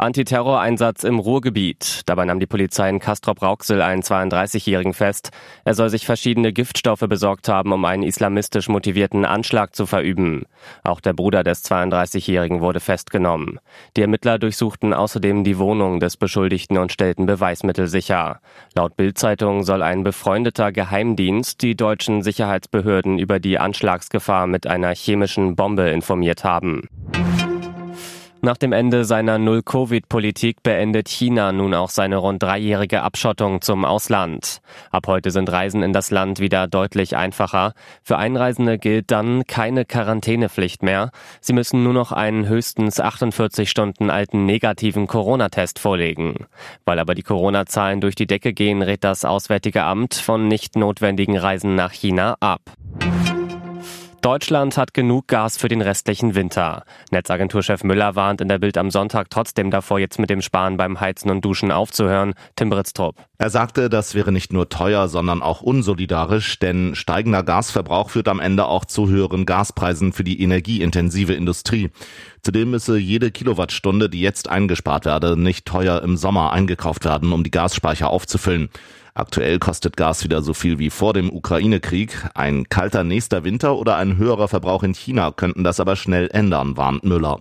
Antiterroreinsatz im Ruhrgebiet. Dabei nahm die Polizei in Castrop-Rauxel einen 32-Jährigen fest. Er soll sich verschiedene Giftstoffe besorgt haben, um einen islamistisch motivierten Anschlag zu verüben. Auch der Bruder des 32-Jährigen wurde festgenommen. Die Ermittler durchsuchten außerdem die Wohnung des Beschuldigten und stellten Beweismittel sicher. Laut Bild-Zeitung soll ein befreundeter Geheimdienst die deutschen Sicherheitsbehörden über die Anschlagsgefahr mit einer chemischen Bombe informiert haben. Nach dem Ende seiner Null-Covid-Politik beendet China nun auch seine rund dreijährige Abschottung zum Ausland. Ab heute sind Reisen in das Land wieder deutlich einfacher. Für Einreisende gilt dann keine Quarantänepflicht mehr. Sie müssen nur noch einen höchstens 48 Stunden alten negativen Corona-Test vorlegen. Weil aber die Corona-Zahlen durch die Decke gehen, rät das Auswärtige Amt von nicht notwendigen Reisen nach China ab. Deutschland hat genug Gas für den restlichen Winter. Netzagenturchef Müller warnt in der Bild am Sonntag trotzdem davor, jetzt mit dem Sparen beim Heizen und Duschen aufzuhören. Tim Britztrup. Er sagte, das wäre nicht nur teuer, sondern auch unsolidarisch, denn steigender Gasverbrauch führt am Ende auch zu höheren Gaspreisen für die energieintensive Industrie. Zudem müsse jede Kilowattstunde, die jetzt eingespart werde, nicht teuer im Sommer eingekauft werden, um die Gasspeicher aufzufüllen. Aktuell kostet Gas wieder so viel wie vor dem Ukraine-Krieg. Ein kalter nächster Winter oder ein höherer Verbrauch in China könnten das aber schnell ändern, warnt Müller.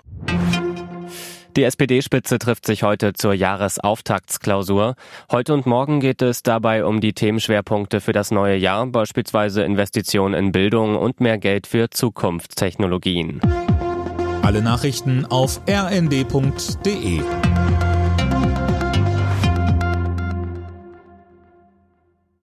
Die SPD-Spitze trifft sich heute zur Jahresauftaktsklausur. Heute und morgen geht es dabei um die Themenschwerpunkte für das neue Jahr, beispielsweise Investitionen in Bildung und mehr Geld für Zukunftstechnologien. Alle Nachrichten auf rnd.de